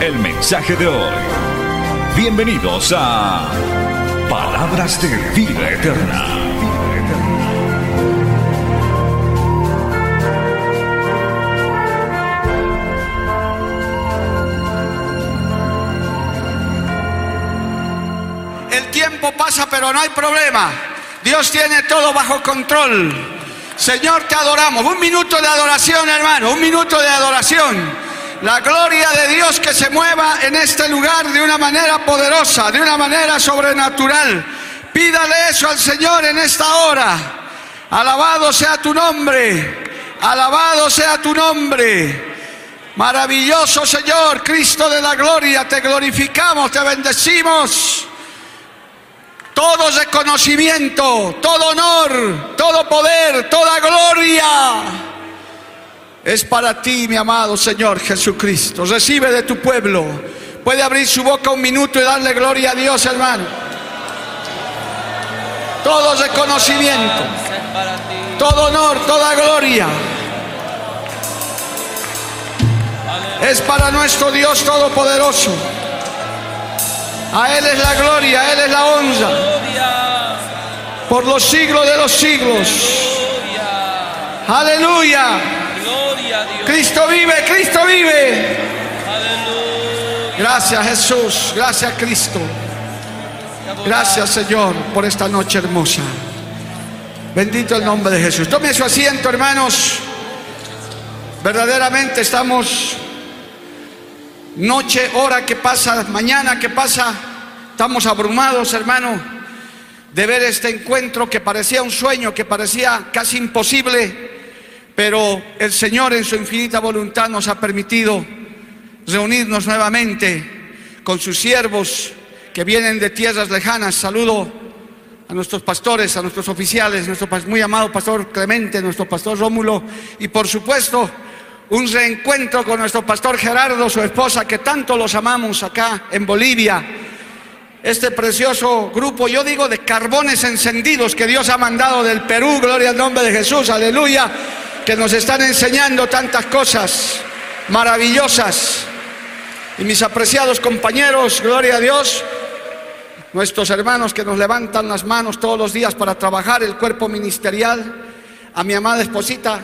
el mensaje de hoy. Bienvenidos a Palabras de Vida Eterna. El tiempo pasa, pero no hay problema. Dios tiene todo bajo control. Señor, te adoramos. Un minuto de adoración, hermano. Un minuto de adoración. La gloria de Dios que se mueva en este lugar de una manera poderosa, de una manera sobrenatural. Pídale eso al Señor en esta hora. Alabado sea tu nombre. Alabado sea tu nombre. Maravilloso Señor, Cristo de la gloria, te glorificamos, te bendecimos. Todo reconocimiento, todo honor, todo poder, toda gloria es para ti, mi amado Señor Jesucristo. Recibe de tu pueblo. Puede abrir su boca un minuto y darle gloria a Dios, hermano. Todo reconocimiento, todo honor, toda gloria. Es para nuestro Dios Todopoderoso. A Él es la gloria, a Él es la honra. Por los siglos de los siglos. Aleluya. Cristo vive, Cristo vive. Gracias Jesús, gracias Cristo. Gracias Señor por esta noche hermosa. Bendito el nombre de Jesús. Tome su asiento hermanos. Verdaderamente estamos noche, hora que pasa, mañana que pasa. Estamos abrumados hermano de ver este encuentro que parecía un sueño, que parecía casi imposible pero el Señor en su infinita voluntad nos ha permitido reunirnos nuevamente con sus siervos que vienen de tierras lejanas. Saludo a nuestros pastores, a nuestros oficiales, nuestro muy amado pastor Clemente, nuestro pastor Rómulo y por supuesto un reencuentro con nuestro pastor Gerardo, su esposa, que tanto los amamos acá en Bolivia. Este precioso grupo, yo digo, de carbones encendidos que Dios ha mandado del Perú, gloria al nombre de Jesús, aleluya que nos están enseñando tantas cosas maravillosas. Y mis apreciados compañeros, gloria a Dios, nuestros hermanos que nos levantan las manos todos los días para trabajar el cuerpo ministerial, a mi amada esposita,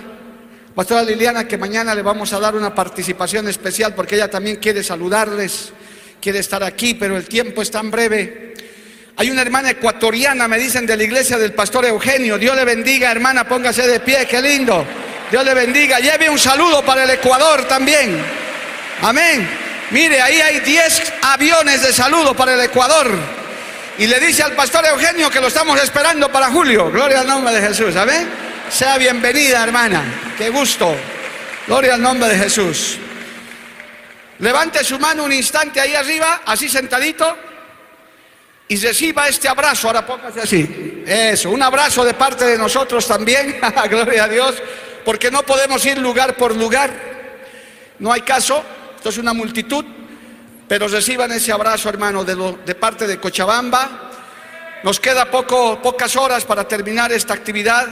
Pastora Liliana, que mañana le vamos a dar una participación especial porque ella también quiere saludarles, quiere estar aquí, pero el tiempo es tan breve. Hay una hermana ecuatoriana, me dicen, de la iglesia del pastor Eugenio. Dios le bendiga, hermana, póngase de pie, qué lindo. Dios le bendiga. Lleve un saludo para el Ecuador también. Amén. Mire, ahí hay 10 aviones de saludo para el Ecuador. Y le dice al pastor Eugenio que lo estamos esperando para julio. Gloria al nombre de Jesús. Amén. Sea bienvenida, hermana. Qué gusto. Gloria al nombre de Jesús. Levante su mano un instante ahí arriba, así sentadito, y reciba este abrazo. Ahora póngase así. Eso, un abrazo de parte de nosotros también. Gloria a Dios porque no podemos ir lugar por lugar. No hay caso, esto es una multitud, pero reciban ese abrazo, hermano, de, parte de Cochabamba. Nos queda poco, pocas horas para terminar esta actividad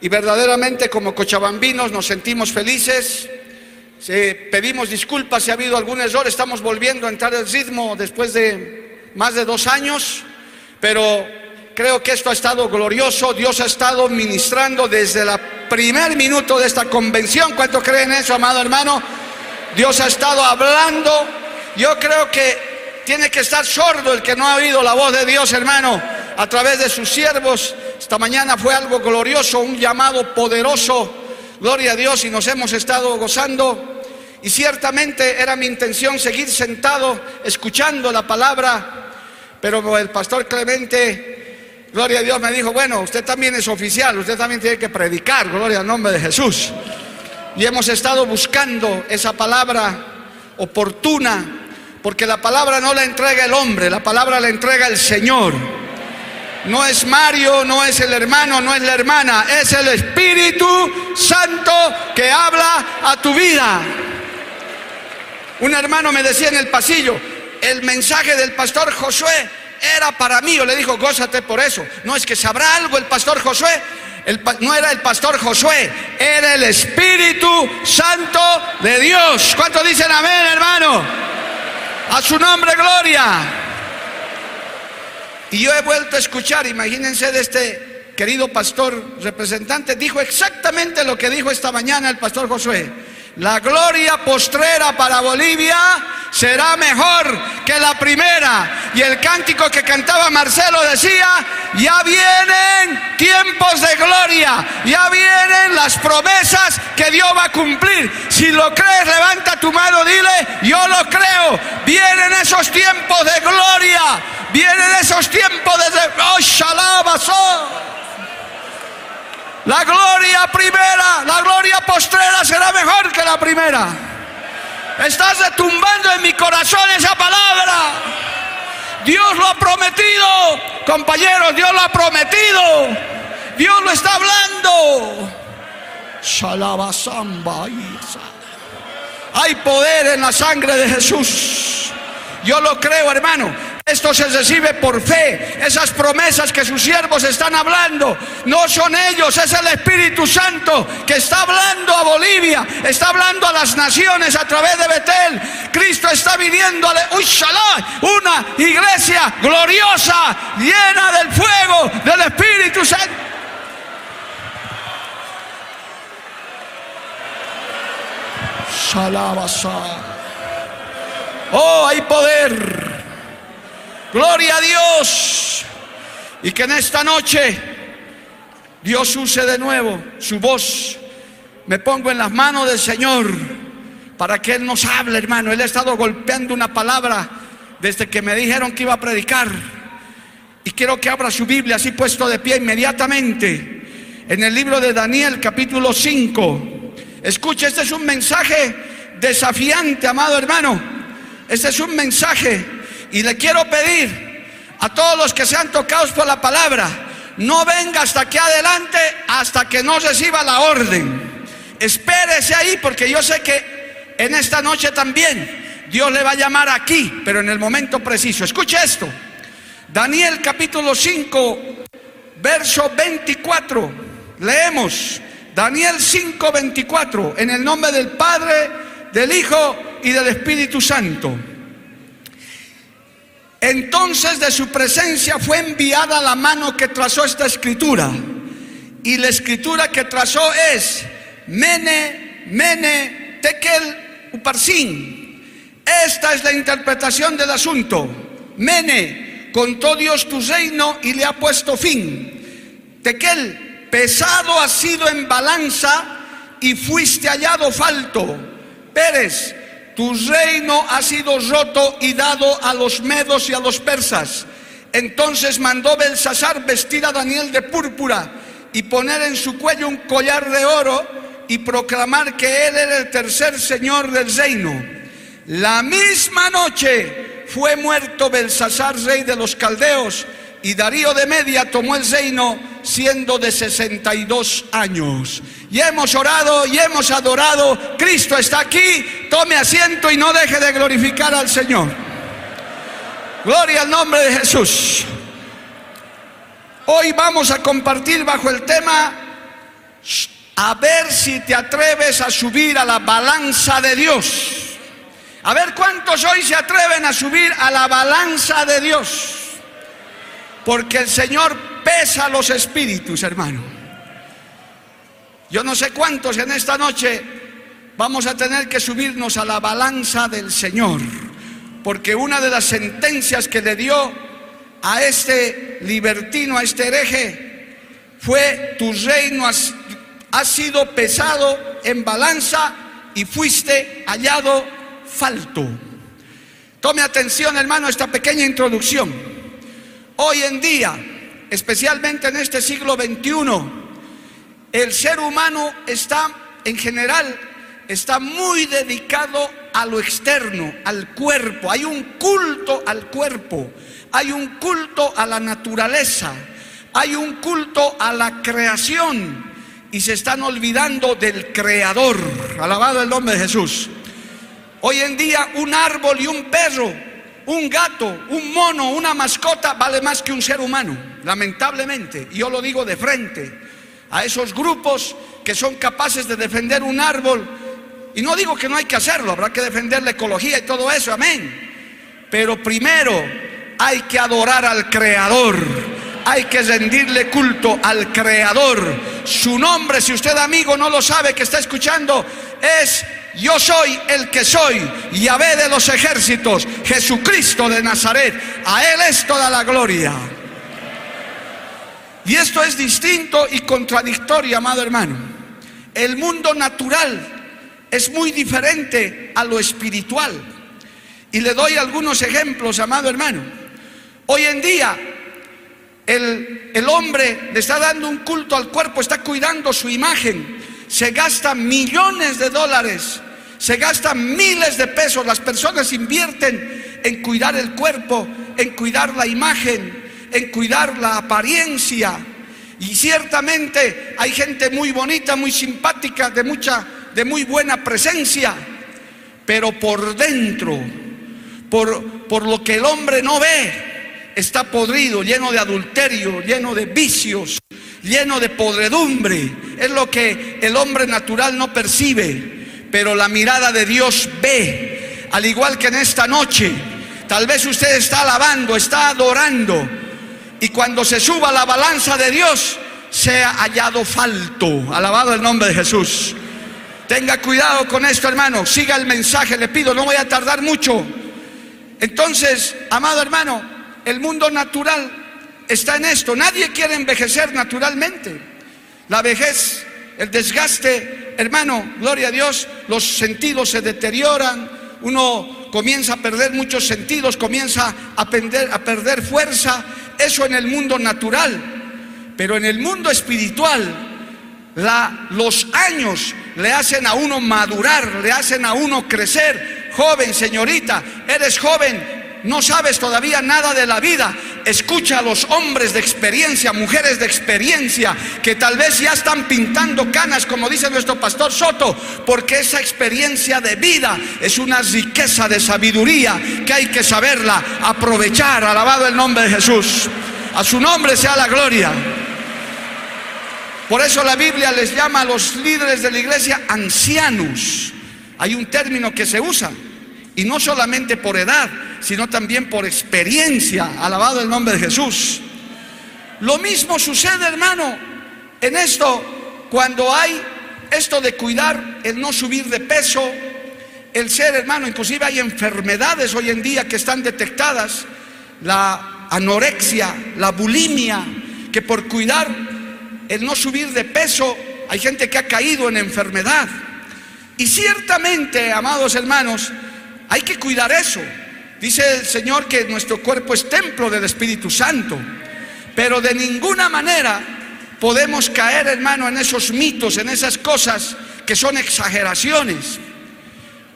y verdaderamente como cochabambinos nos sentimos felices. pedimos disculpas si ha habido algún error, estamos volviendo a entrar al ritmo después de más de dos años, pero Creo que esto ha estado glorioso. Dios ha estado ministrando desde el primer minuto de esta convención. ¿Cuánto creen eso, amado hermano? Dios ha estado hablando. Yo creo que tiene que estar sordo el que no ha oído la voz de Dios, hermano, a través de sus siervos. Esta mañana fue algo glorioso, un llamado poderoso. Gloria a Dios y nos hemos estado gozando. Y ciertamente era mi intención seguir sentado escuchando la palabra, pero el pastor Clemente Gloria a Dios me dijo, bueno, usted también es oficial, usted también tiene que predicar, gloria al nombre de Jesús. Y hemos estado buscando esa palabra oportuna, porque la palabra no la entrega el hombre, la palabra la entrega el Señor. No es Mario, no es el hermano, no es la hermana, es el Espíritu Santo que habla a tu vida. Un hermano me decía en el pasillo, el mensaje del pastor Josué era para mí. Yo le dijo, gózate por eso. No es que sabrá algo el pastor Josué. no era el pastor Josué, era el Espíritu Santo de Dios. ¿Cuántos dicen amén, hermano? A su nombre, gloria. Y yo he vuelto a escuchar, imagínense de este querido pastor representante, dijo exactamente lo que dijo esta mañana el pastor Josué. La gloria postrera para Bolivia será mejor que la primera. Y el cántico que cantaba Marcelo decía, ya vienen tiempos de gloria, ya vienen las promesas que Dios va a cumplir. Si lo crees, levanta tu mano, dile, yo lo creo. Vienen esos tiempos de gloria, vienen esos tiempos de... ¡Oh, la gloria primera, la gloria postrera será mejor que la primera. Estás retumbando en mi corazón esa palabra. Dios lo ha prometido, compañeros, Dios lo ha prometido. Dios lo está hablando. Hay poder en la sangre de Jesús. Yo lo creo, hermano. Esto se recibe por fe. Esas promesas que sus siervos están hablando no son ellos, es el Espíritu Santo que está hablando a Bolivia, está hablando a las naciones a través de Betel. Cristo está viniendo a una iglesia gloriosa, llena del fuego del Espíritu Santo. Oh, hay poder. Gloria a Dios. Y que en esta noche Dios use de nuevo su voz. Me pongo en las manos del Señor para que Él nos hable, hermano. Él ha estado golpeando una palabra desde que me dijeron que iba a predicar. Y quiero que abra su Biblia así puesto de pie inmediatamente. En el libro de Daniel capítulo 5. Escuche, este es un mensaje desafiante, amado hermano. Este es un mensaje y le quiero pedir a todos los que sean tocados por la palabra, no venga hasta aquí adelante hasta que no reciba la orden. Espérese ahí porque yo sé que en esta noche también Dios le va a llamar aquí, pero en el momento preciso. Escuche esto. Daniel capítulo 5, verso 24. Leemos. Daniel 5, 24. En el nombre del Padre, del Hijo y del Espíritu Santo. Entonces de su presencia fue enviada la mano que trazó esta escritura. Y la escritura que trazó es Mene, Mene, Tekel, Uparsin. Esta es la interpretación del asunto. Mene, contó Dios tu reino y le ha puesto fin. Tekel, pesado ha sido en balanza y fuiste hallado falto. Pérez, tu reino ha sido roto y dado a los medos y a los persas. Entonces mandó Belsasar vestir a Daniel de púrpura y poner en su cuello un collar de oro y proclamar que él era el tercer señor del reino. La misma noche fue muerto Belsasar, rey de los caldeos, y Darío de Media tomó el reino siendo de 62 años. Y hemos orado y hemos adorado. Cristo está aquí. Tome asiento y no deje de glorificar al Señor. Gloria al nombre de Jesús. Hoy vamos a compartir bajo el tema a ver si te atreves a subir a la balanza de Dios. A ver cuántos hoy se atreven a subir a la balanza de Dios. Porque el Señor pesa los espíritus, hermano. Yo no sé cuántos en esta noche vamos a tener que subirnos a la balanza del Señor. Porque una de las sentencias que le dio a este libertino, a este hereje, fue tu reino ha sido pesado en balanza y fuiste hallado falto. Tome atención, hermano, esta pequeña introducción. Hoy en día, especialmente en este siglo XXI, el ser humano está, en general, está muy dedicado a lo externo, al cuerpo. Hay un culto al cuerpo, hay un culto a la naturaleza, hay un culto a la creación y se están olvidando del creador. Alabado el nombre de Jesús. Hoy en día un árbol y un perro, un gato, un mono, una mascota vale más que un ser humano, lamentablemente. Y yo lo digo de frente a esos grupos que son capaces de defender un árbol. Y no digo que no hay que hacerlo, habrá que defender la ecología y todo eso, amén. Pero primero hay que adorar al Creador, hay que rendirle culto al Creador. Su nombre, si usted amigo no lo sabe que está escuchando, es yo soy el que soy, Yahvé de los ejércitos, Jesucristo de Nazaret. A Él es toda la gloria. Y esto es distinto y contradictorio, amado hermano. El mundo natural es muy diferente a lo espiritual. Y le doy algunos ejemplos, amado hermano. Hoy en día el, el, hombre le está dando un culto al cuerpo, está cuidando su imagen. Se gasta millones de dólares, se gastan miles de pesos. Las personas invierten en cuidar el cuerpo, en cuidar la imagen, en cuidar la apariencia. Y ciertamente hay gente muy bonita, muy simpática, de mucha, de muy buena presencia, pero por dentro, por, por lo que el hombre no ve, está podrido, lleno de adulterio, lleno de vicios, lleno de podredumbre. Es lo que el hombre natural no percibe, pero la mirada de Dios ve. Al igual que en esta noche, tal vez usted está alabando, está adorando, y cuando se suba la balanza de Dios, sea hallado falto. Alabado el nombre de Jesús. Tenga cuidado con esto, hermano. Siga el mensaje, le pido, no voy a tardar mucho. Entonces, amado hermano, el mundo natural está en esto. Nadie quiere envejecer naturalmente. La vejez, el desgaste, hermano, gloria a Dios, los sentidos se deterioran, uno comienza a perder muchos sentidos, comienza a perder, a perder fuerza eso en el mundo natural, pero en el mundo espiritual, la, los años le hacen a uno madurar, le hacen a uno crecer. Joven, señorita, eres joven, no sabes todavía nada de la vida, escucha a los hombres de experiencia, mujeres de experiencia, que tal vez ya están pintando canas, como dice nuestro pastor Soto, porque esa experiencia de vida es una riqueza de sabiduría que hay que saberla aprovechar. Alabado el nombre de Jesús. A su nombre sea la gloria. Por eso la Biblia les llama a los líderes de la iglesia ancianos. Hay un término que se usa y no solamente por edad, sino también por experiencia. Alabado el nombre de Jesús. Lo mismo sucede, hermano, en esto, cuando hay esto de cuidar, el no subir de peso, el ser, hermano, inclusive hay enfermedades hoy en día que están detectadas, la anorexia, la bulimia, que por cuidar el no subir de peso, hay gente que ha caído en enfermedad. Y ciertamente, amados hermanos, hay que cuidar eso. Dice el Señor que nuestro cuerpo es templo del Espíritu Santo. Pero de ninguna manera podemos caer, hermano, en esos mitos, en esas cosas que son exageraciones.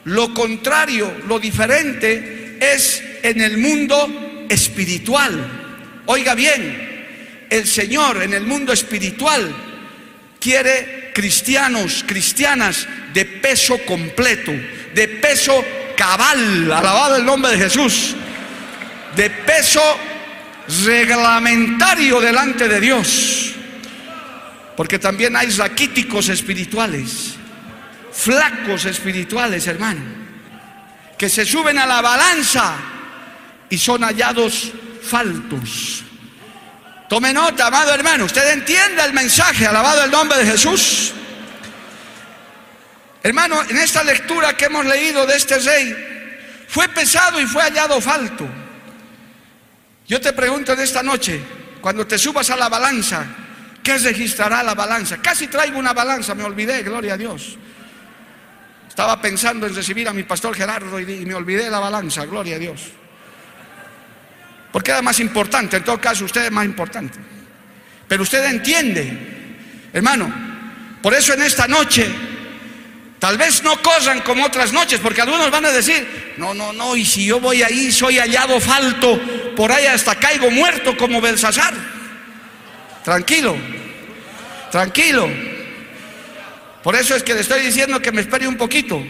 Lo contrario, lo diferente es en el mundo espiritual. Oiga bien, el Señor en el mundo espiritual quiere cristianos, cristianas de peso completo, de peso cabal, alabado el nombre de Jesús, de peso reglamentario delante de Dios. Porque también hay raquíticos espirituales, flacos espirituales, hermano, que se suben a la balanza y son hallados faltos. Tome nota, amado hermano, usted entienda el mensaje, alabado el nombre de Jesús. Hermano, en esta lectura que hemos leído de este rey, fue pesado y fue hallado falto. Yo te pregunto en esta noche, cuando te subas a la balanza, ¿qué registrará la balanza? Casi traigo una balanza, me olvidé, gloria a Dios. Estaba pensando en recibir a mi pastor Gerardo y, me olvidé la balanza, gloria a Dios. Porque era más importante, en todo caso usted es más importante. Pero usted entiende, hermano, por eso en esta noche Tal vez no corran como otras noches, porque algunos van a decir, no, no, no, y si yo voy ahí, soy hallado falto, por ahí hasta caigo muerto como Belsasar. Tranquilo, tranquilo. Por eso es que le estoy diciendo que me espere un poquito,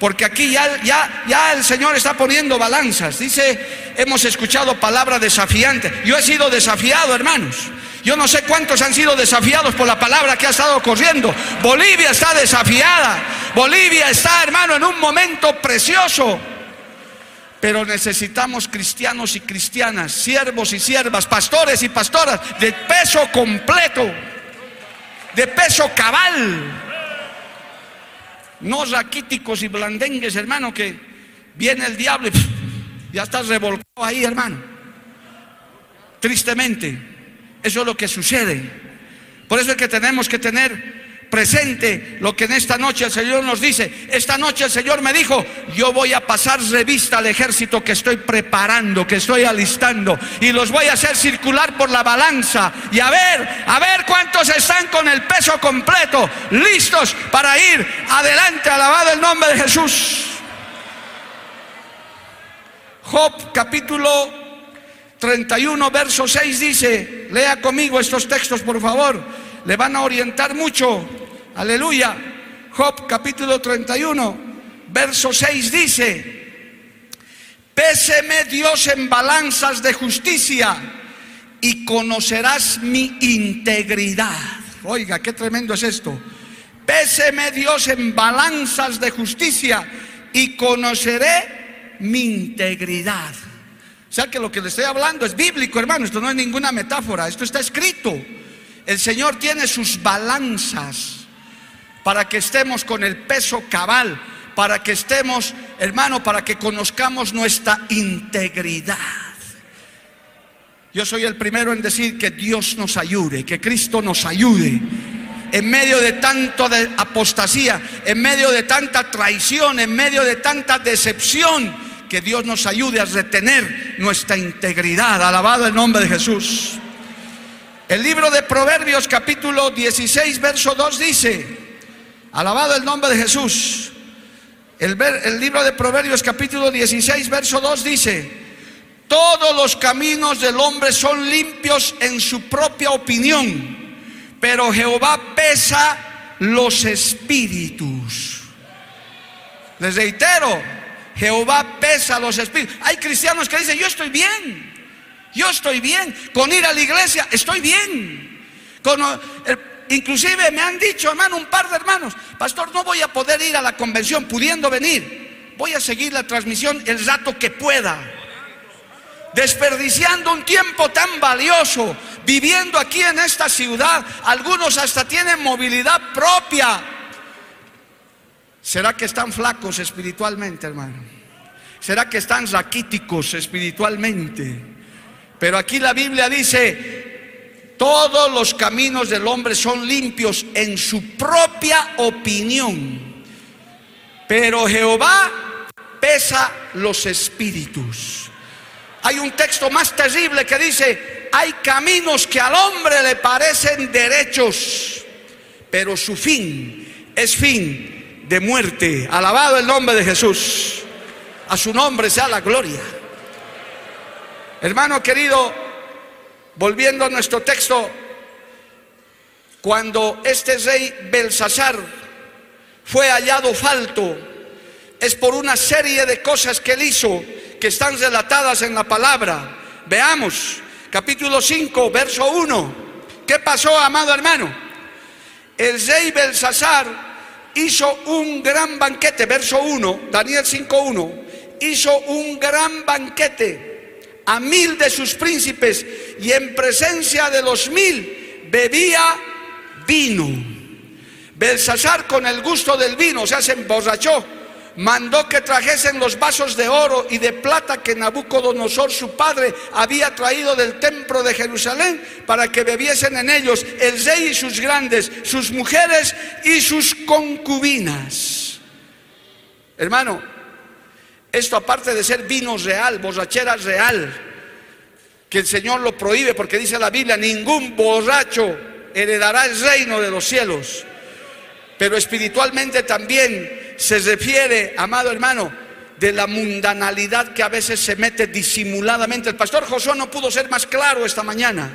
porque aquí ya, ya, ya el Señor está poniendo balanzas. Dice, hemos escuchado palabra desafiante. Yo he sido desafiado, hermanos. Yo no sé cuántos han sido desafiados por la palabra que ha estado corriendo. Bolivia está desafiada. Bolivia está, hermano, en un momento precioso. Pero necesitamos cristianos y cristianas, siervos y siervas, pastores y pastoras de peso completo, de peso cabal. No raquíticos y blandengues, hermano, que viene el diablo y ya estás revolcado ahí, hermano. Tristemente. Eso es lo que sucede. Por eso es que tenemos que tener presente lo que en esta noche el Señor nos dice. Esta noche el Señor me dijo, yo voy a pasar revista al ejército que estoy preparando, que estoy alistando, y los voy a hacer circular por la balanza y a ver, a ver cuántos están con el peso completo, listos para ir adelante, alabado el nombre de Jesús. Job capítulo 31, verso 6 dice, lea conmigo estos textos, por favor, le van a orientar mucho. Aleluya. Job capítulo 31, verso 6 dice, péseme Dios en balanzas de justicia y conocerás mi integridad. Oiga, qué tremendo es esto. Péseme Dios en balanzas de justicia y conoceré mi integridad. O sea que lo que le estoy hablando es bíblico, hermano. Esto no es ninguna metáfora. Esto está escrito. El Señor tiene sus balanzas para que estemos con el peso cabal, para que estemos, hermano, para que conozcamos nuestra integridad. Yo soy el primero en decir que Dios nos ayude, que Cristo nos ayude. En medio de tanto de apostasía, en medio de tanta traición, en medio de tanta decepción, que Dios nos ayude a retener nuestra integridad. Alabado el nombre de Jesús. El libro de Proverbios capítulo 16, verso 2 dice, alabado el nombre de Jesús. El, libro de Proverbios capítulo 16, verso 2 dice, todos los caminos del hombre son limpios en su propia opinión, pero Jehová pesa los espíritus. Les reitero, Jehová pesa los espíritus. Hay cristianos que dicen, yo estoy bien, yo estoy bien. Con ir a la iglesia, estoy bien. Con, inclusive me han dicho, hermano, un par de hermanos, pastor, no voy a poder ir a la convención pudiendo venir. Voy a seguir la transmisión el rato que pueda. Desperdiciando un tiempo tan valioso, viviendo aquí en esta ciudad. Algunos hasta tienen movilidad propia ¿Será que están flacos espiritualmente, hermano? ¿Será que están raquíticos espiritualmente? Pero aquí la Biblia dice, todos los caminos del hombre son limpios en su propia opinión. Pero Jehová pesa los espíritus. Hay un texto más terrible que dice, hay caminos que al hombre le parecen derechos, pero su fin es fin de muerte. Alabado el nombre de Jesús. A su nombre sea la gloria. Hermano querido, volviendo a nuestro texto, cuando este rey Belsasar fue hallado falto, es por una serie de cosas que él hizo que están relatadas en la palabra. Veamos, capítulo 5, verso 1. ¿Qué pasó, amado hermano? El rey Belsasar hizo un gran banquete, verso 1, Daniel 5.1, hizo un gran banquete a mil de sus príncipes y en presencia de los mil bebía vino. Belsasar con el gusto del vino, o se emborrachó mandó que trajesen los vasos de oro y de plata que Nabucodonosor su padre había traído del templo de Jerusalén para que bebiesen en ellos el rey y sus grandes, sus mujeres y sus concubinas. Hermano, esto aparte de ser vino real, borrachera real, que el Señor lo prohíbe porque dice la Biblia, ningún borracho heredará el reino de los cielos. pero espiritualmente también se refiere, amado hermano, de la mundanalidad que a veces se mete disimuladamente. El pastor Josué no pudo ser más claro esta mañana,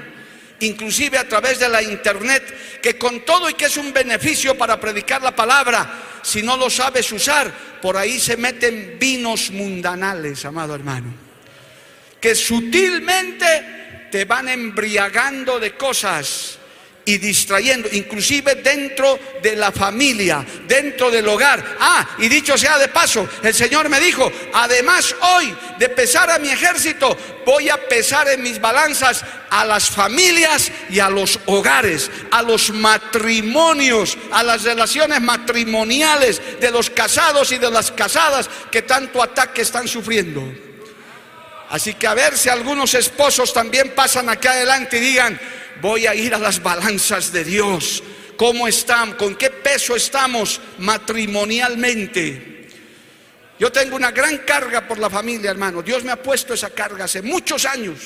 inclusive a través de la internet, que con todo y que es un beneficio para predicar la palabra, si no lo sabes usar, por ahí se meten vinos mundanales, amado hermano, que sutilmente te van embriagando de cosas y distrayendo, inclusive dentro de la familia, dentro del hogar. Ah, y dicho sea de paso, el Señor me dijo, además hoy de pesar a mi ejército, voy a pesar en mis balanzas a las familias y a los hogares, a los matrimonios, a las relaciones matrimoniales de los casados y de las casadas que tanto ataque están sufriendo. Así que a ver si algunos esposos también pasan acá adelante y digan, voy a ir a las balanzas de Dios. ¿Cómo están? ¿Con qué peso estamos matrimonialmente? Yo tengo una gran carga por la familia, hermano. Dios me ha puesto esa carga hace muchos años.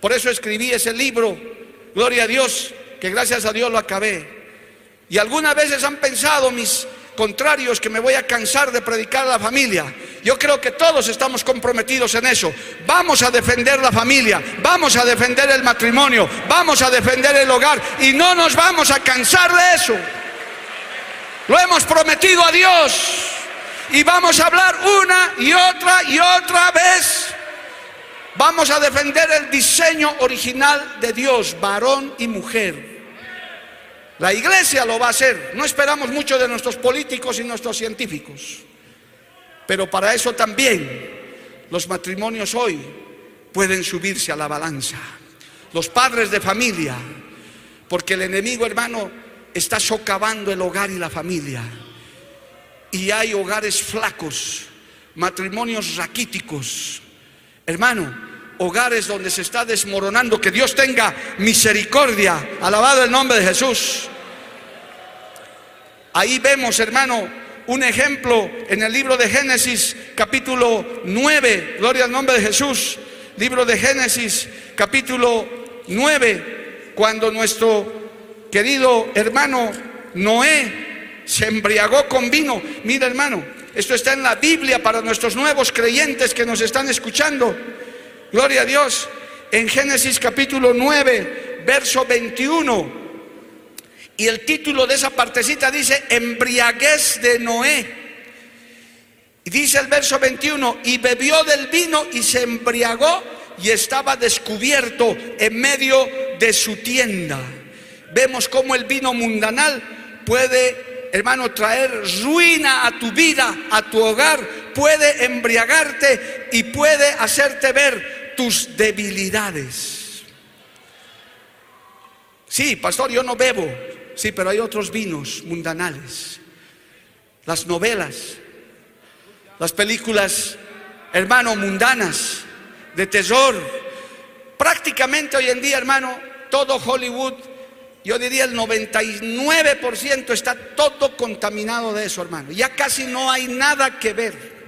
Por eso escribí ese libro, Gloria a Dios, que gracias a Dios lo acabé. Y algunas veces han pensado mis contrarios que me voy a cansar de predicar a la familia. Yo creo que todos estamos comprometidos en eso. Vamos a defender la familia, vamos a defender el matrimonio, vamos a defender el hogar y no nos vamos a cansar de eso. Lo hemos prometido a Dios y vamos a hablar una y otra y otra vez. Vamos a defender el diseño original de Dios, varón y mujer. La iglesia lo va a hacer. No esperamos mucho de nuestros políticos y nuestros científicos. Pero para eso también los matrimonios hoy pueden subirse a la balanza. Los padres de familia, porque el enemigo hermano está socavando el hogar y la familia. Y hay hogares flacos, matrimonios raquíticos. Hermano, hogares donde se está desmoronando, que Dios tenga misericordia, alabado el nombre de Jesús. Ahí vemos, hermano, un ejemplo en el libro de Génesis capítulo 9, gloria al nombre de Jesús, libro de Génesis capítulo 9, cuando nuestro querido hermano Noé se embriagó con vino. Mira hermano, esto está en la Biblia para nuestros nuevos creyentes que nos están escuchando. Gloria a Dios. En Génesis capítulo 9, verso 21. Y el título de esa partecita dice, embriaguez de Noé. Y dice el verso 21, y bebió del vino y se embriagó y estaba descubierto en medio de su tienda. Vemos cómo el vino mundanal puede, hermano, traer ruina a tu vida, a tu hogar, puede embriagarte y puede hacerte ver tus debilidades. Sí, pastor, yo no bebo. Sí, pero hay otros vinos mundanales. Las novelas, las películas, hermano, mundanas, de terror. Prácticamente hoy en día, hermano, todo Hollywood, yo diría el 99% está todo contaminado de eso, hermano. Ya casi no hay nada que ver.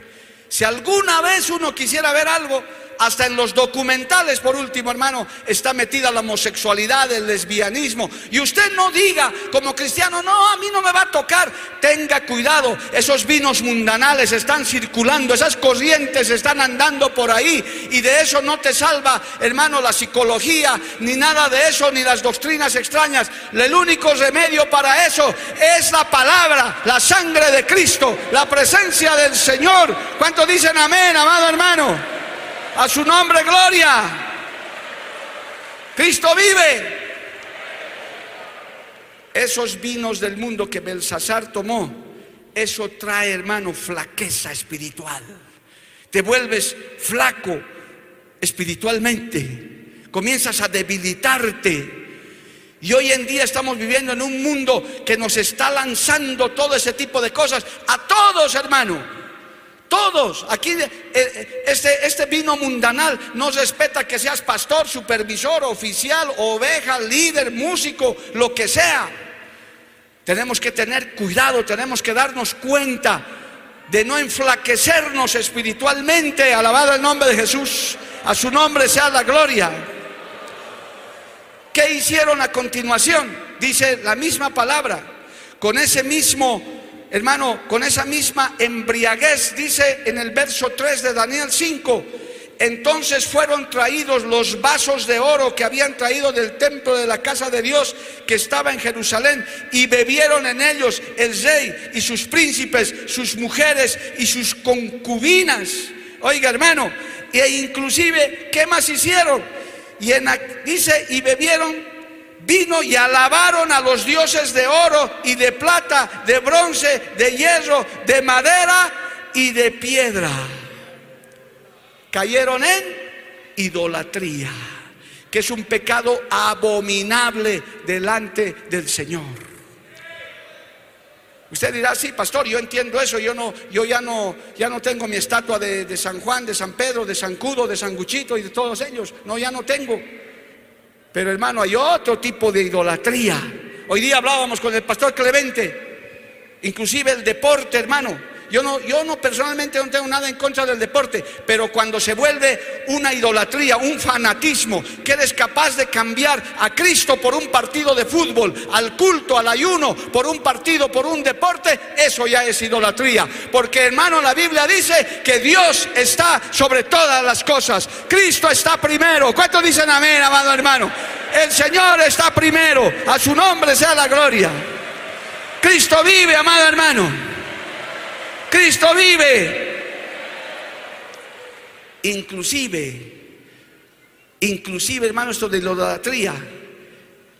Si alguna vez uno quisiera ver algo, hasta en los documentales, por último, hermano, está metida la homosexualidad, el lesbianismo. Y usted no diga como cristiano, no, a mí no me va a tocar. Tenga cuidado, esos vinos mundanales están circulando, esas corrientes están andando por ahí. Y de eso no te salva, hermano, la psicología, ni nada de eso, ni las doctrinas extrañas. El único remedio para eso es la palabra, la sangre de Cristo, la presencia del Señor. ¿Cuántos dicen amén, amado hermano? A su nombre, gloria. Cristo vive. Esos vinos del mundo que Belsasar tomó, eso trae, hermano, flaqueza espiritual. Te vuelves flaco espiritualmente. Comienzas a debilitarte. Y hoy en día estamos viviendo en un mundo que nos está lanzando todo ese tipo de cosas a todos, hermano. Todos, aquí eh, eh, este, este vino mundanal no respeta que seas pastor, supervisor, oficial, oveja, líder, músico, lo que sea. Tenemos que tener cuidado, tenemos que darnos cuenta de no enflaquecernos espiritualmente. Alabado el nombre de Jesús. A su nombre sea la gloria. ¿Qué hicieron a continuación? Dice la misma palabra. con ese mismo, hermano, con esa misma embriaguez, dice en el verso 3 de Daniel 5, entonces fueron traídos los vasos de oro que habían traído del templo de la casa de Dios que estaba en Jerusalén y bebieron en ellos el rey y sus príncipes, sus mujeres y sus concubinas. Oiga hermano, e inclusive, ¿qué más hicieron? Y en, dice, y bebieron vino y alabaron a los dioses de oro y de plata, de bronce, de hierro, de madera y de piedra cayeron en idolatría, que es un pecado abominable delante del Señor. Usted dirá, sí, pastor, yo entiendo eso, yo no, yo ya no, ya no tengo mi estatua de, de, San Juan, de San Pedro, de San Cudo, de San Guchito y de todos ellos. No, ya no tengo. Pero hermano, hay otro tipo de idolatría. Hoy día hablábamos con el pastor Clemente, inclusive el deporte, hermano. Yo no, yo no personalmente no tengo nada en contra del deporte, pero cuando se vuelve una idolatría, un fanatismo, que eres capaz de cambiar a Cristo por un partido de fútbol, al culto, al ayuno, por un partido, por un deporte, eso ya es idolatría. Porque hermano, la Biblia dice que Dios está sobre todas las cosas. Cristo está primero. ¿Cuántos dicen amén, amado hermano? El Señor está primero. A su nombre sea la gloria. Cristo vive, amado hermano. Cristo vive. Inclusive, inclusive hermano, esto de la idolatría,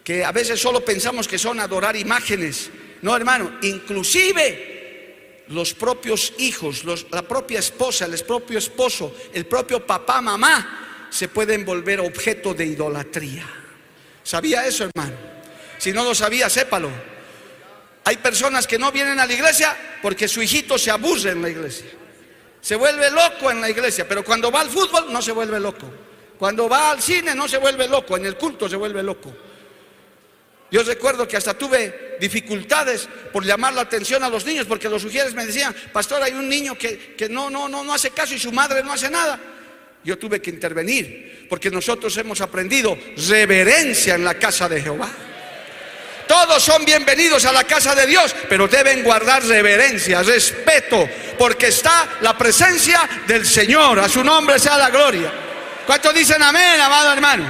que a veces solo pensamos que son adorar imágenes. No, hermano, inclusive los propios hijos, la propia esposa, el propio esposo, el propio papá, mamá, se pueden volver objeto de idolatría. ¿Sabía eso, hermano? Si no lo sabía, sépalo. Hay personas que no vienen a la iglesia porque su hijito se aburre en la iglesia. Se vuelve loco en la iglesia, pero cuando va al fútbol no se vuelve loco. Cuando va al cine no se vuelve loco, en el culto se vuelve loco. Yo recuerdo que hasta tuve dificultades por llamar la atención a los niños, porque los sugieres me decían, pastor, hay un niño que, que no, no, no, no hace caso y su madre no hace nada. Yo tuve que intervenir, porque nosotros hemos aprendido reverencia en la casa de Jehová. Todos son bienvenidos a la casa de Dios, pero deben guardar reverencia, respeto, porque está la presencia del Señor. A su nombre sea la gloria. ¿Cuántos dicen amén, amado hermano?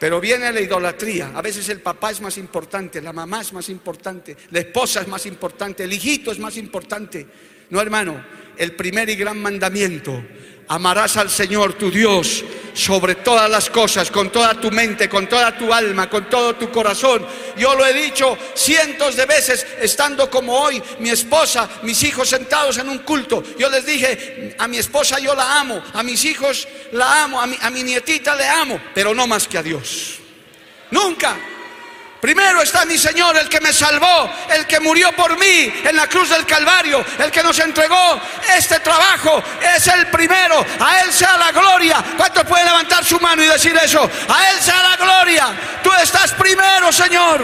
Pero viene la idolatría. A veces el papá es más importante, la mamá es más importante, la esposa es más importante, el hijito es más importante. No, hermano, el primer y gran mandamiento Amarás al Señor tu Dios sobre todas las cosas, con toda tu mente, con toda tu alma, con todo tu corazón. Yo lo he dicho cientos de veces, estando como hoy, mi esposa, mis hijos sentados en un culto. Yo les dije, a mi esposa yo la amo, a mis hijos la amo, a mi, a mi nietita le amo, pero no más que a Dios. Nunca. Primero está mi Señor, el que me salvó, el que murió por mí en la cruz del Calvario, el que nos entregó este trabajo. Es el primero. A Él sea la gloria. ¿Cuántos pueden levantar su mano y decir eso? A Él sea la gloria. Tú estás primero, Señor.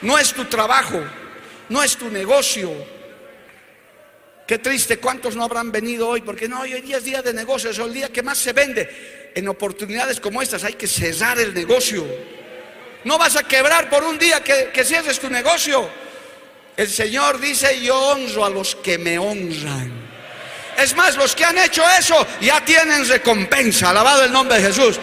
No es tu trabajo, no es tu negocio. Qué triste, ¿cuántos no habrán venido hoy? Porque no, hoy día es día de negocios, es el día que más se vende en oportunidades como estas hay que cesar el negocio. No vas a quebrar por un día que, que cierres tu negocio. El Señor dice, yo honro a los que me honran. Es más, los que han hecho eso ya tienen recompensa. Alabado el nombre de Jesús.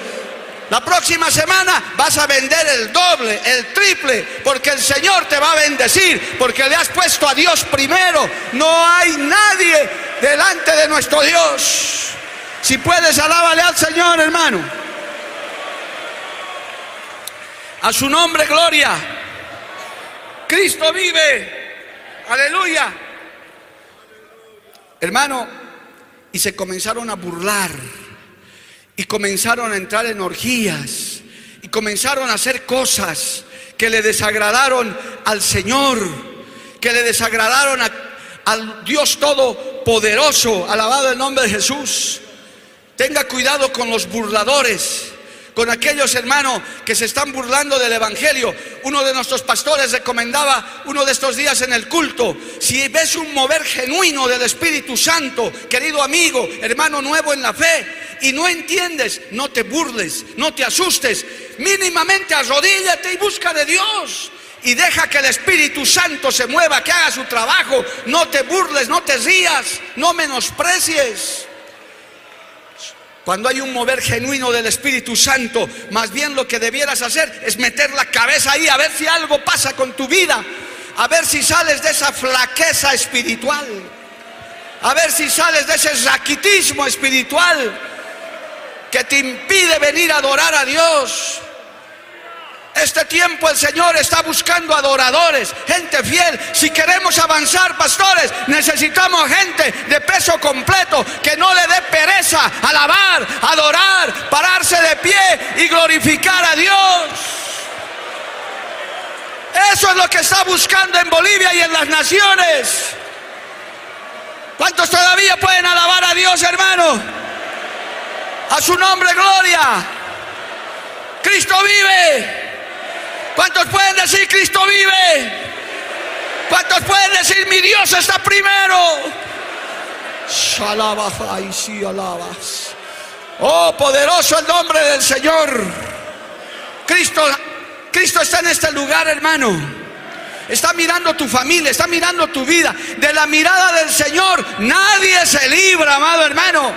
La próxima semana vas a vender el doble, el triple, porque el Señor te va a bendecir, porque le has puesto a Dios primero. No hay nadie delante de nuestro Dios. Si puedes, alábale al Señor, hermano. A su nombre, gloria. Cristo vive. Aleluya. Hermano, y se comenzaron a burlar. Y comenzaron a entrar en orgías. Y comenzaron a hacer cosas que le desagradaron al Señor. Que le desagradaron al Dios Todopoderoso. Alabado el nombre de Jesús. Tenga cuidado con los burladores, con aquellos hermanos que se están burlando del Evangelio. Uno de nuestros pastores recomendaba uno de estos días en el culto, si ves un mover genuino del Espíritu Santo, querido amigo, hermano nuevo en la fe, y no entiendes, no te burles, no te asustes. Mínimamente arrodíllate y busca de Dios. Y deja que el Espíritu Santo se mueva, que haga su trabajo. No te burles, no te rías, no menosprecies. Cuando hay un mover genuino del Espíritu Santo, más bien lo que debieras hacer es meter la cabeza ahí a ver si algo pasa con tu vida, a ver si sales de esa flaqueza espiritual, a ver si sales de ese raquitismo espiritual que te impide venir a adorar a Dios. Este tiempo el Señor está buscando adoradores, gente fiel. Si queremos avanzar, pastores, necesitamos gente de peso completo que no le dé pereza alabar, adorar, pararse de pie y glorificar a Dios. Eso es lo que está buscando en Bolivia y en las naciones. ¿Cuántos todavía pueden alabar a Dios, hermano? A su nombre, gloria. Cristo vive. ¿Cuántos pueden decir Cristo vive? ¿Cuántos pueden decir mi Dios está primero? y si alabas. Oh, poderoso el nombre del Señor. Cristo, Cristo está en este lugar, hermano. Está mirando tu familia, está mirando tu vida. De la mirada del Señor nadie se libra, amado hermano.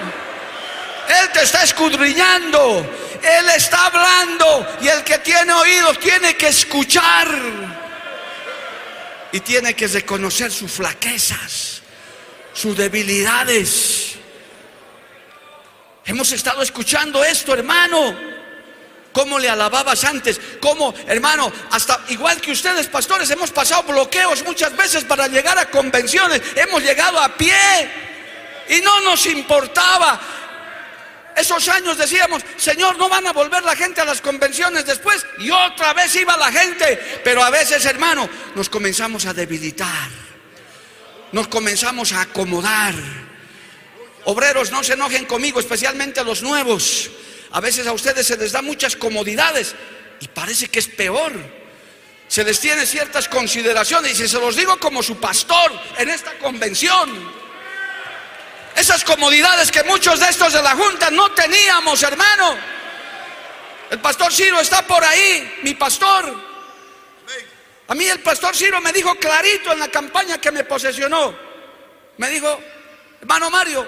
Él te está escudriñando. Él está hablando y el que tiene oídos tiene que escuchar y tiene que reconocer sus flaquezas, sus debilidades. Hemos estado escuchando esto, hermano. ¿Cómo le alababas antes? ¿Cómo, hermano? Hasta igual que ustedes, pastores, hemos pasado bloqueos muchas veces para llegar a convenciones. Hemos llegado a pie y no nos importaba. Esos años decíamos, Señor, no van a volver la gente a las convenciones después. Y otra vez iba la gente. Pero a veces, hermano, nos comenzamos a debilitar. Nos comenzamos a acomodar. Obreros, no se enojen conmigo, especialmente los nuevos. A veces a ustedes se les da muchas comodidades y parece que es peor. Se les tiene ciertas consideraciones y se los digo como su pastor en esta convención. Esas comodidades que muchos de estos de la Junta no teníamos, hermano. El pastor Ciro está por ahí, mi pastor. A mí el pastor Ciro me dijo clarito en la campaña que me posesionó. Me dijo, hermano Mario,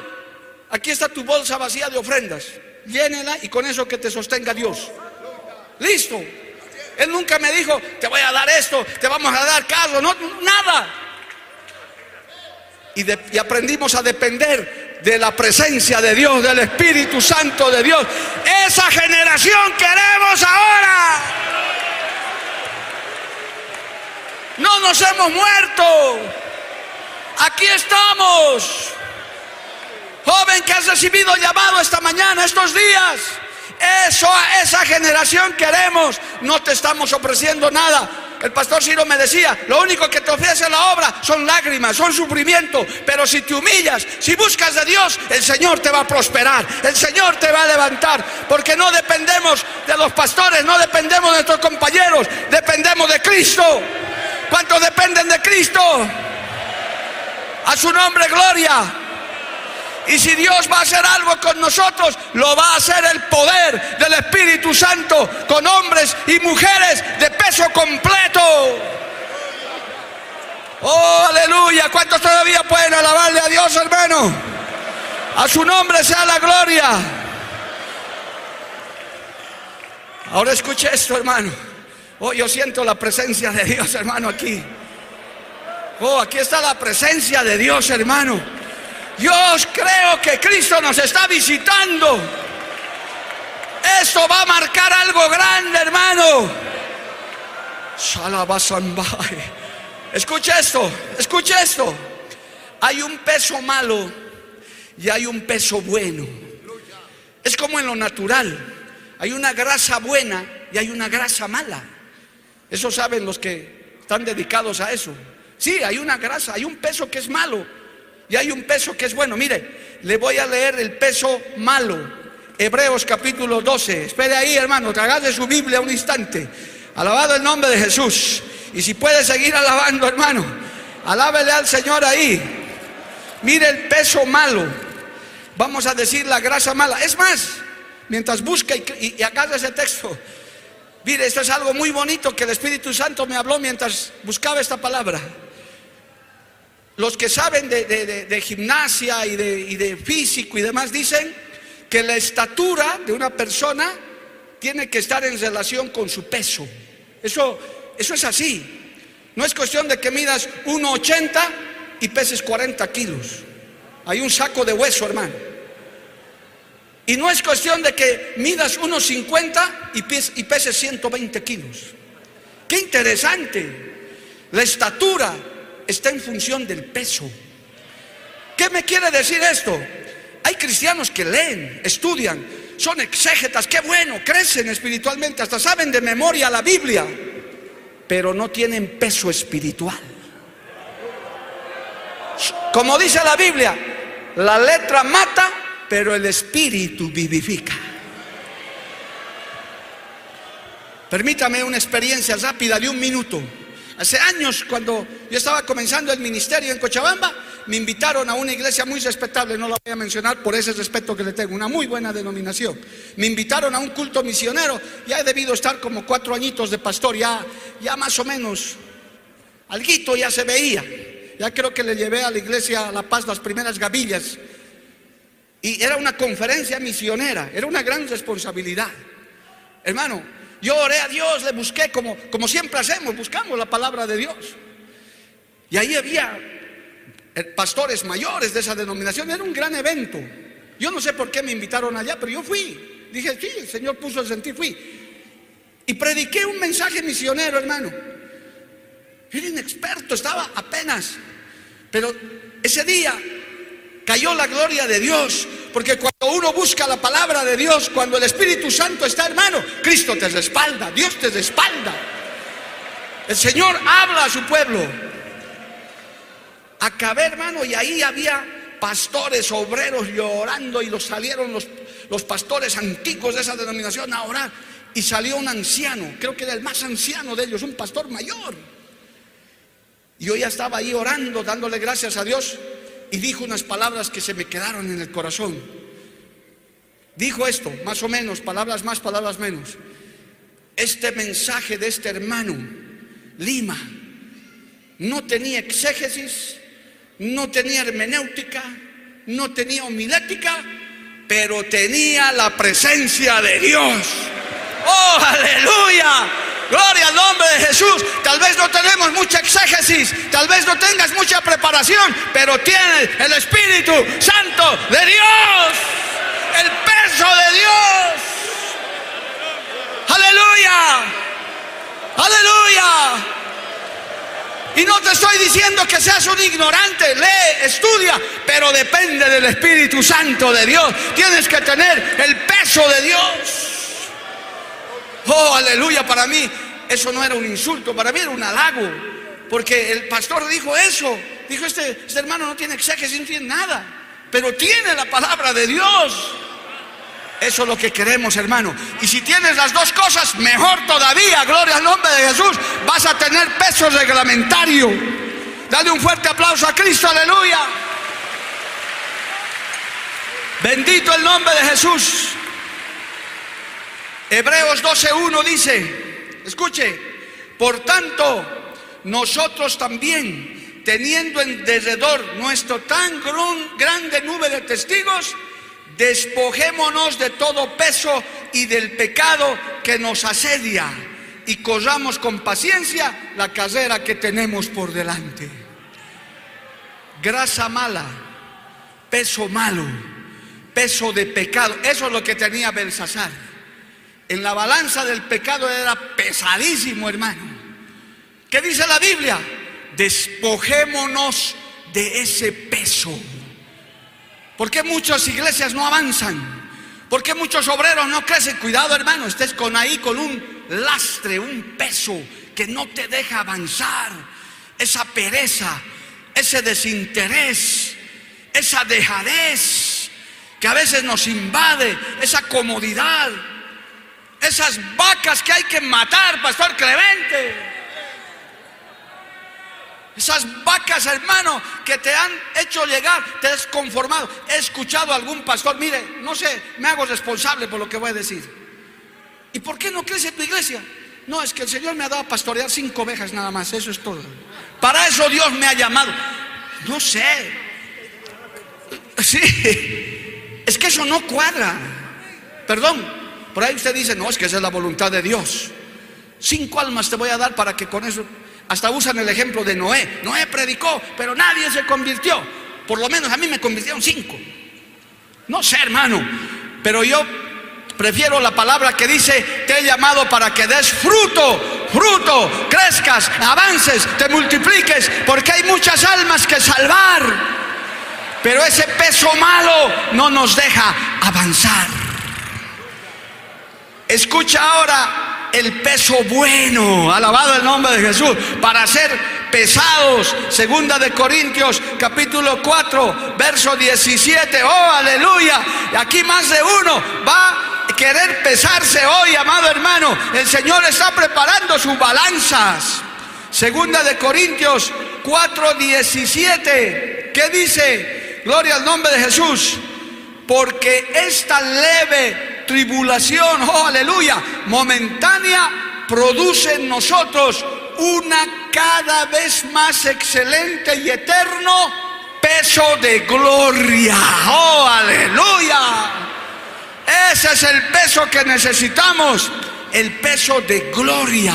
aquí está tu bolsa vacía de ofrendas. Llénela y con eso que te sostenga Dios. Listo. Él nunca me dijo, te voy a dar esto, te vamos a dar carro, no, nada y, aprendimos a depender de la presencia de Dios, del Espíritu Santo de Dios. Esa generación queremos ahora. No nos hemos muerto. Aquí estamos. Joven que has recibido llamado esta mañana, estos días. Eso a esa generación queremos. No te estamos ofreciendo nada. El pastor Ciro me decía, lo único que te ofrece la obra son lágrimas, son sufrimiento, pero si te humillas, si buscas de Dios, el Señor te va a prosperar, el Señor te va a levantar, porque no dependemos de los pastores, no dependemos de nuestros compañeros, dependemos de Cristo. ¿Cuántos dependen de Cristo? A su nombre, gloria. Y si Dios va a hacer algo con nosotros, lo va a hacer el poder del Espíritu Santo con hombres y mujeres de peso completo. Oh, aleluya. ¿Cuántos todavía pueden alabarle a Dios, hermano? A su nombre sea la gloria. Ahora escuche esto, hermano. Oh, yo siento la presencia de Dios, hermano, aquí. Oh, aquí está la presencia de Dios, hermano. Dios creo que Cristo nos está visitando. Esto va a marcar algo grande, hermano. Escucha esto, escucha esto. Hay un peso malo y hay un peso bueno. Es como en lo natural. Hay una grasa buena y hay una grasa mala. Eso saben los que están dedicados a eso. Sí, hay una grasa, hay un peso que es malo y hay un peso que es bueno. Mire, le voy a leer el peso malo. Hebreos capítulo 12. Espere ahí, hermano, de su Biblia un instante. Alabado el nombre de Jesús. Y si puede seguir alabando, hermano, alábele al Señor ahí. Mire el peso malo. vamos a decir la grasa mala. Es más, mientras busca y, y, agarra ese texto, mire, esto es algo muy bonito que el Espíritu Santo me habló mientras buscaba esta palabra. Los que saben de, gimnasia y de, y de físico y demás dicen que la estatura de una persona tiene que estar en relación con su peso. Eso, eso es así. No es cuestión de que midas 1,80 y peses 40 kilos. Hay un saco de hueso, hermano. Y no es cuestión de que midas 1,50 y, y peses 120 kilos. Qué interesante. La estatura está en función del peso. ¿Qué me quiere decir esto? Hay cristianos que leen, estudian, son exégetas, qué bueno, crecen espiritualmente, hasta saben de memoria la Biblia, pero no tienen peso espiritual. Como dice la Biblia, la letra mata, pero el espíritu vivifica. Permítame una experiencia rápida de un minuto. Hace años, cuando yo estaba comenzando el ministerio en Cochabamba, me invitaron a una iglesia muy respetable, no la voy a mencionar por ese respeto que le tengo, una muy buena denominación. Me invitaron a un culto misionero, ya he debido estar como cuatro añitos de pastor, ya, ya más o menos, alguito ya se veía. Ya creo que le llevé a la iglesia La Paz las primeras gavillas. Y era una conferencia misionera, era una gran responsabilidad. Hermano, yo oré a Dios, le busqué como, como siempre hacemos, buscamos la palabra de Dios. Y ahí había eh, pastores mayores de esa denominación, era un gran evento. Yo no sé por qué me invitaron allá, pero yo fui. Dije, sí, el Señor puso el sentir, fui. Y prediqué un mensaje misionero, hermano. Era inexperto, estaba apenas. Pero ese día cayó la gloria de Dios. Porque cuando uno busca la palabra de Dios, cuando el Espíritu Santo está hermano, Cristo te respalda, Dios te respalda. El Señor habla a su pueblo. Acabé, hermano, y ahí había pastores, obreros llorando y los salieron los, los pastores antiguos de esa denominación a orar. Y salió un anciano, creo que era el más anciano de ellos, un pastor mayor. Y yo ya estaba ahí orando, dándole gracias a Dios y dijo unas palabras que se me quedaron en el corazón. Dijo esto, más o menos, palabras más, palabras menos. Este mensaje de este hermano, Lima, no tenía exégesis, no tenía hermenéutica, no tenía homilética, pero tenía la presencia de Dios. ¡Oh, aleluya! Gloria al nombre de Jesús. Tal vez no tenemos mucha exégesis, tal vez no tengas mucha preparación, pero tienes el Espíritu Santo de Dios, el peso de Dios. Aleluya, aleluya. Y no te estoy diciendo que seas un ignorante, lee, estudia, pero depende del Espíritu Santo de Dios. Tienes que tener el peso de Dios. Oh, aleluya, para mí eso no era un insulto, para mí era un halago. Porque el pastor dijo eso. Dijo, este, este hermano no tiene exégesis, no tiene nada. Pero tiene la palabra de Dios. Eso es lo que queremos, hermano. Y si tienes las dos cosas, mejor todavía, gloria al nombre de Jesús, vas a tener peso reglamentario. Dale un fuerte aplauso a Cristo, aleluya. Bendito el nombre de Jesús. Hebreos 12.1 dice, escuche, por tanto, nosotros también, teniendo en derredor nuestro tan grande nube de testigos, despojémonos de todo peso y del pecado que nos asedia y corramos con paciencia la carrera que tenemos por delante. Grasa mala, peso malo, peso de pecado, eso es lo que tenía Belsasar en la balanza del pecado era pesadísimo, hermano. ¿Qué dice la Biblia? Despojémonos de ese peso. ¿Por qué muchas iglesias no avanzan? ¿Por qué muchos obreros no crecen? Cuidado, hermano, estés con ahí con un lastre, un peso que no te deja avanzar. Esa pereza, ese desinterés, esa dejadez que a veces nos invade, esa comodidad esas vacas que hay que matar, Pastor Clemente. Esas vacas, hermano, que te han hecho llegar, te has conformado. He escuchado a algún pastor, mire, no sé, me hago responsable por lo que voy a decir. ¿Y por qué no crece tu iglesia? No, es que el Señor me ha dado a pastorear cinco ovejas nada más, eso es todo. Para eso Dios me ha llamado. No sé. Sí, es que eso no cuadra. Perdón, por ahí usted dice, no, es que esa es la voluntad de Dios. Cinco almas te voy a dar para que con eso hasta usan el ejemplo de Noé. Noé predicó, pero nadie se convirtió. Por lo menos a mí me convirtieron cinco. No sé, hermano, pero yo prefiero la palabra que dice, te he llamado para que des fruto, fruto, crezcas, avances, te multipliques, porque hay muchas almas que salvar. Pero ese peso malo no nos deja avanzar. Escucha ahora el peso bueno, alabado el nombre de Jesús, para ser pesados. Segunda de Corintios, capítulo 4, verso 17. Oh, aleluya. Aquí más de uno va a querer pesarse hoy, amado hermano. El Señor está preparando sus balanzas. Segunda de Corintios 4, 17. ¿Qué dice? Gloria al nombre de Jesús. Porque esta leve tribulación, oh aleluya, momentánea, produce en nosotros una cada vez más excelente y eterno peso de gloria. Oh aleluya. Ese es el peso que necesitamos, el peso de gloria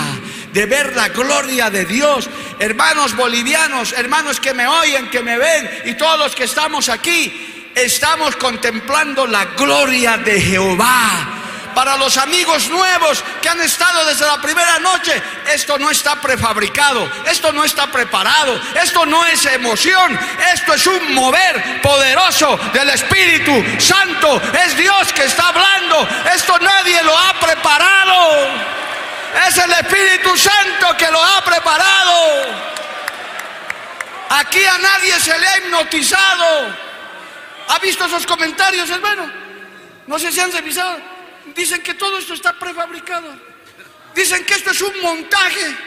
de ver la gloria de Dios. Hermanos bolivianos, hermanos que me oyen, que me ven y todos los que estamos aquí, estamos contemplando la gloria de Jehová. Para los amigos nuevos que han estado desde la primera noche, esto no está prefabricado, esto no está preparado, esto no es emoción, esto es un mover poderoso del Espíritu Santo. Es Dios que está hablando, esto nadie lo ha preparado. Es el Espíritu Santo que lo ha preparado. Aquí a nadie se le ha hipnotizado. ¿Ha visto esos comentarios, hermano? No sé si han revisado. Dicen que todo esto está prefabricado. Dicen que esto es un montaje.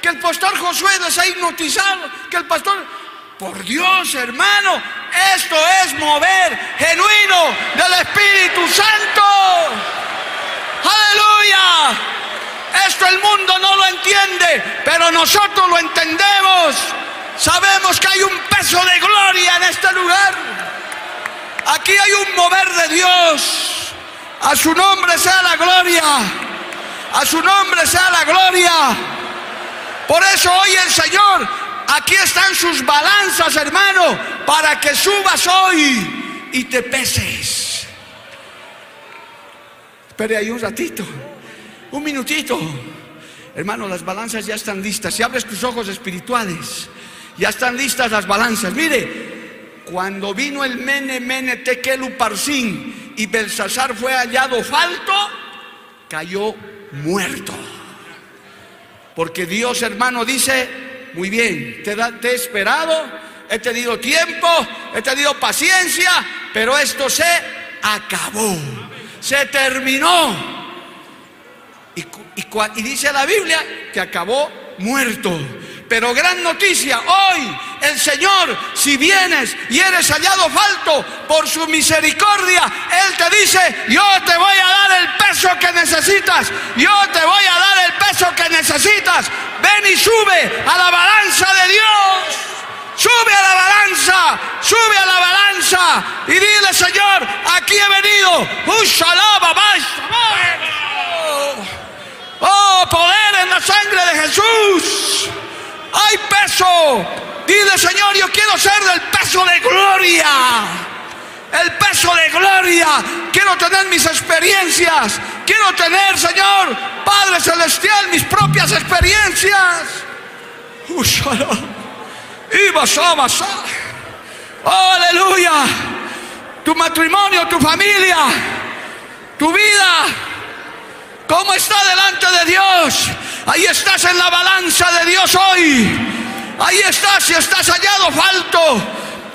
Que el pastor Josué les ha hipnotizado. Que el pastor... Por Dios, hermano, esto es mover genuino del Espíritu Santo. Aleluya. Esto el mundo no lo entiende, pero nosotros lo entendemos. Sabemos que hay un peso de gloria en este lugar. Aquí hay un mover de Dios. A su nombre sea la gloria. A su nombre sea la gloria. Por eso hoy el Señor, aquí están sus balanzas, hermano, para que subas hoy y te peses. Espere ahí un ratito, un minutito. Hermano, las balanzas ya están listas. Si abres tus ojos espirituales, ya están listas las balanzas. Mire, cuando vino el Mene Mene Tekelu Parsin y Belsasar fue hallado falto, cayó muerto. Porque Dios, hermano, dice, muy bien, te, he esperado, he tenido tiempo, he tenido paciencia, pero esto se acabó, se terminó. Y dice la Biblia que acabó muerto. Pero gran noticia, hoy el Señor, si vienes y eres hallado falto por su misericordia, Él te dice, yo te voy a dar el peso que necesitas, yo te voy a dar el peso que necesitas. Ven y sube a la balanza de Dios. Sube a la balanza, sube a la balanza y dile, Señor, aquí he venido. Oh, poder en la sangre de Jesús. Hay peso. Dile, Señor, yo quiero ser del peso de gloria. El peso de gloria. Quiero tener mis experiencias. Quiero tener, Señor, Padre Celestial, mis propias experiencias. Oh, aleluya. Tu matrimonio, tu familia, tu vida. ¿Cómo está delante de Dios? Ahí estás en la balanza de Dios hoy. Ahí estás y estás hallado falto.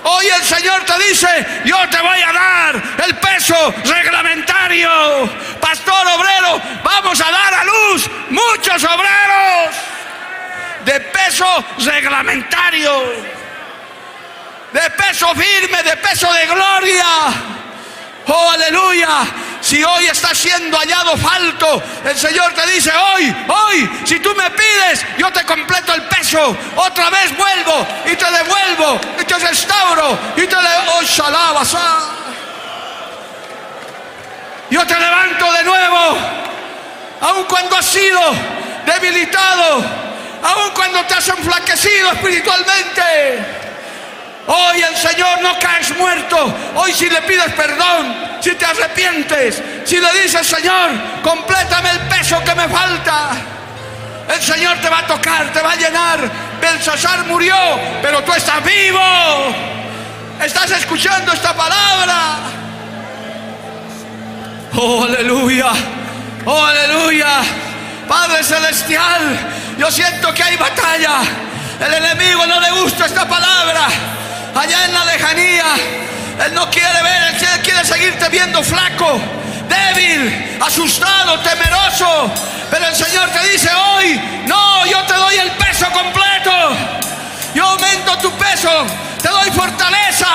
Hoy el Señor te dice, yo te voy a dar el peso reglamentario. Pastor obrero, vamos a dar a luz muchos obreros de peso reglamentario, de peso firme, de peso de gloria. Oh, aleluya. Si hoy está siendo hallado falto, el Señor te dice, hoy, hoy, si tú me pides, yo te completo el peso. Otra vez vuelvo y te devuelvo y te restauro y te le... Yo te levanto de nuevo, aun cuando has sido debilitado, aun cuando te has enflaquecido espiritualmente. Hoy el Señor no caes muerto. Hoy si le pides perdón, si te arrepientes, si le dices, Señor, complétame el peso que me falta. El Señor te va a tocar, te va a llenar. Belsasar murió, pero tú estás vivo. Estás escuchando esta palabra. Oh, aleluya. Oh, aleluya. Padre Celestial, yo siento que hay batalla. El enemigo no le gusta esta palabra. Allá en la lejanía, Él no quiere ver, Él quiere seguirte viendo flaco, débil, asustado, temeroso. Pero el Señor te dice hoy, no, yo te doy el peso completo. Yo aumento tu peso, te doy fortaleza.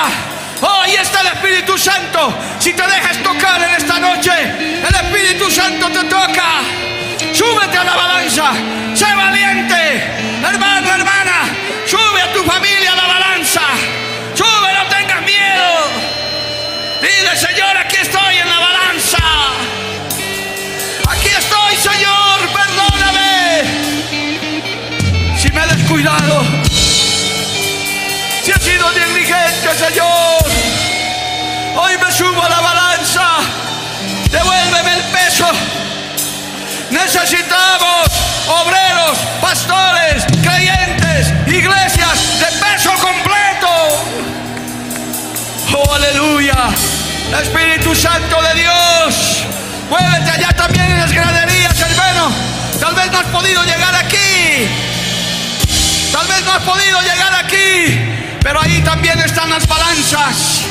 Ahí está el Espíritu Santo. Si te dejas tocar en esta noche, el Espíritu Santo te toca. Súbete a la balanza. Sé valiente. Hermano, hermana. Sube a tu familia a la balanza. Sube, no tengas miedo. Dile, Señor, aquí estoy en la balanza. Aquí estoy, Señor. Perdóname. Si me he descuidado. Si he sido negligente, Señor. Hoy me subo a la balanza. Devuélveme el peso. Necesitamos obreros, pastores, creyentes, iglesias de peso completo. Oh, aleluya. Espíritu Santo de Dios. Muévete allá también en las graderías, hermano. Tal vez no has podido llegar aquí. Tal vez no has podido llegar aquí. Pero ahí también están las balanzas.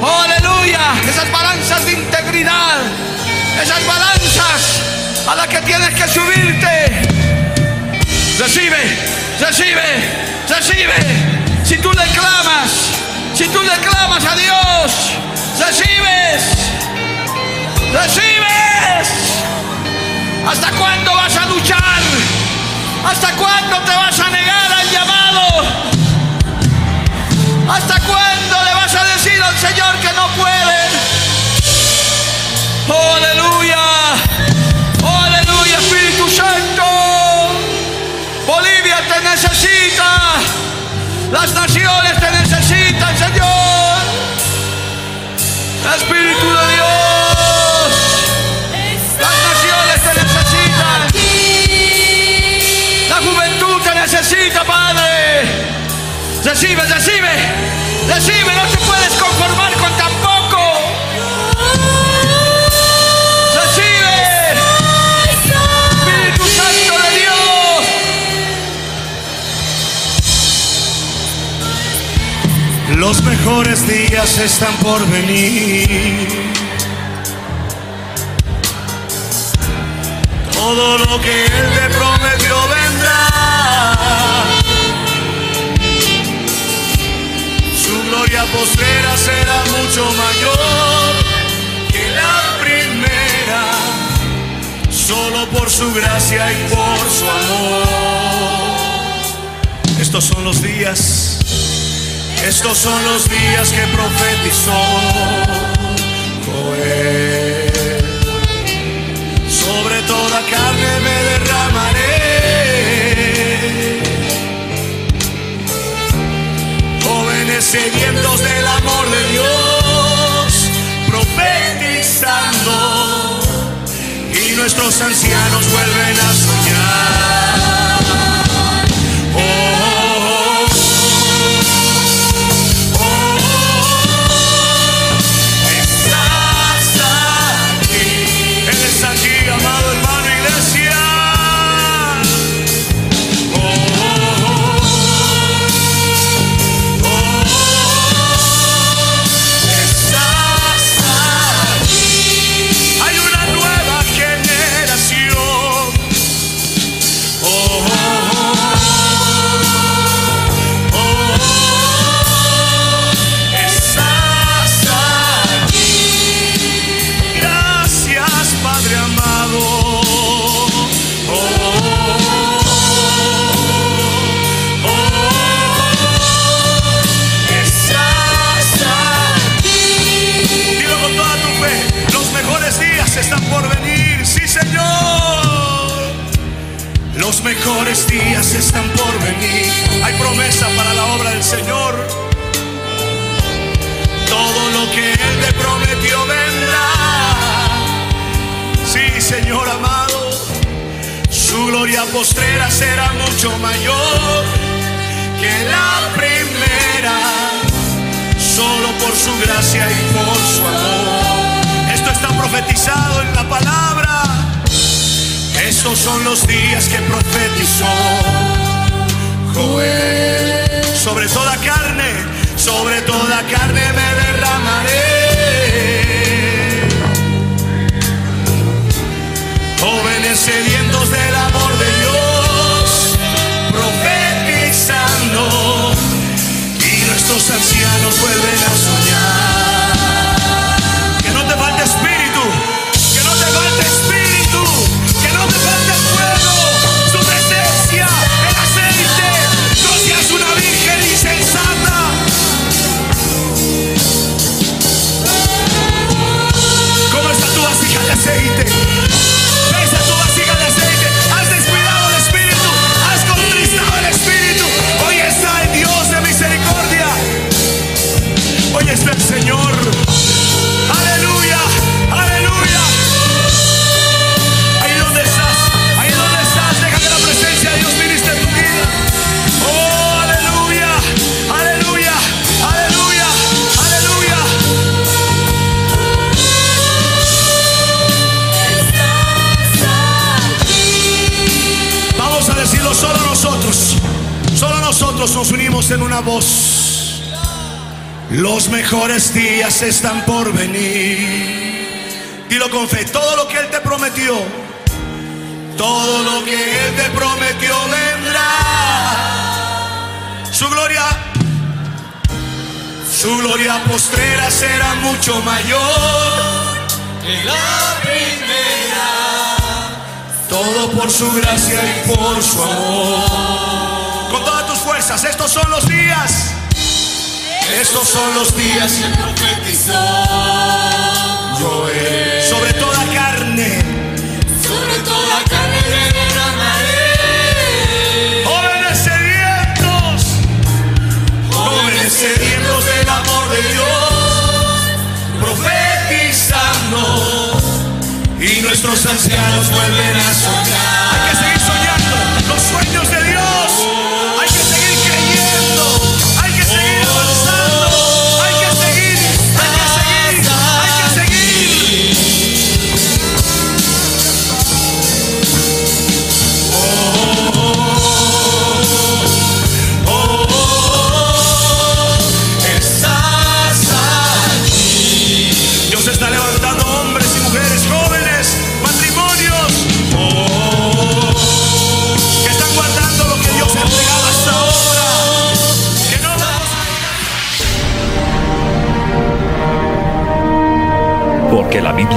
Oh, aleluya. Esas balanzas de integridad. Esas balanzas a las que tienes que subirte. Recibe, recibe, recibe. Si tú le clamas, si tú le clamas a Dios, recibes, recibes. ¿Hasta cuándo vas a luchar? ¿Hasta cuándo te vas a negar al llamado? ¿Hasta cuándo le vas a decir al Las naciones te necesitan, Señor. Espíritu de Dios. Las naciones te necesitan. La juventud te necesita, Padre. Recibe, recibe, recibe. No Los mejores días están por venir. Todo lo que Él te prometió vendrá. Su gloria postrera será mucho mayor que la primera. Solo por su gracia y por su amor. Estos son los días. Estos son los días que profetizó Joel. Sobre toda carne me derramaré. Jóvenes sedientos del amor de Dios, profetizando. Y nuestros ancianos vuelven a soñar. Están por venir. Dilo con fe. Todo lo que Él te prometió. Todo lo que Él te prometió vendrá. Su gloria. Su gloria postrera será mucho mayor que la primera. Todo por su gracia y por su amor. Con todas tus fuerzas, estos son los días. Estos son los días que profetizó Joel. Sobre toda carne, Sobre toda carne derramaré. jóvenes sedientos, jóvenes sedientos del amor de Dios, profetizando. Y nuestros ancianos vuelven a soñar.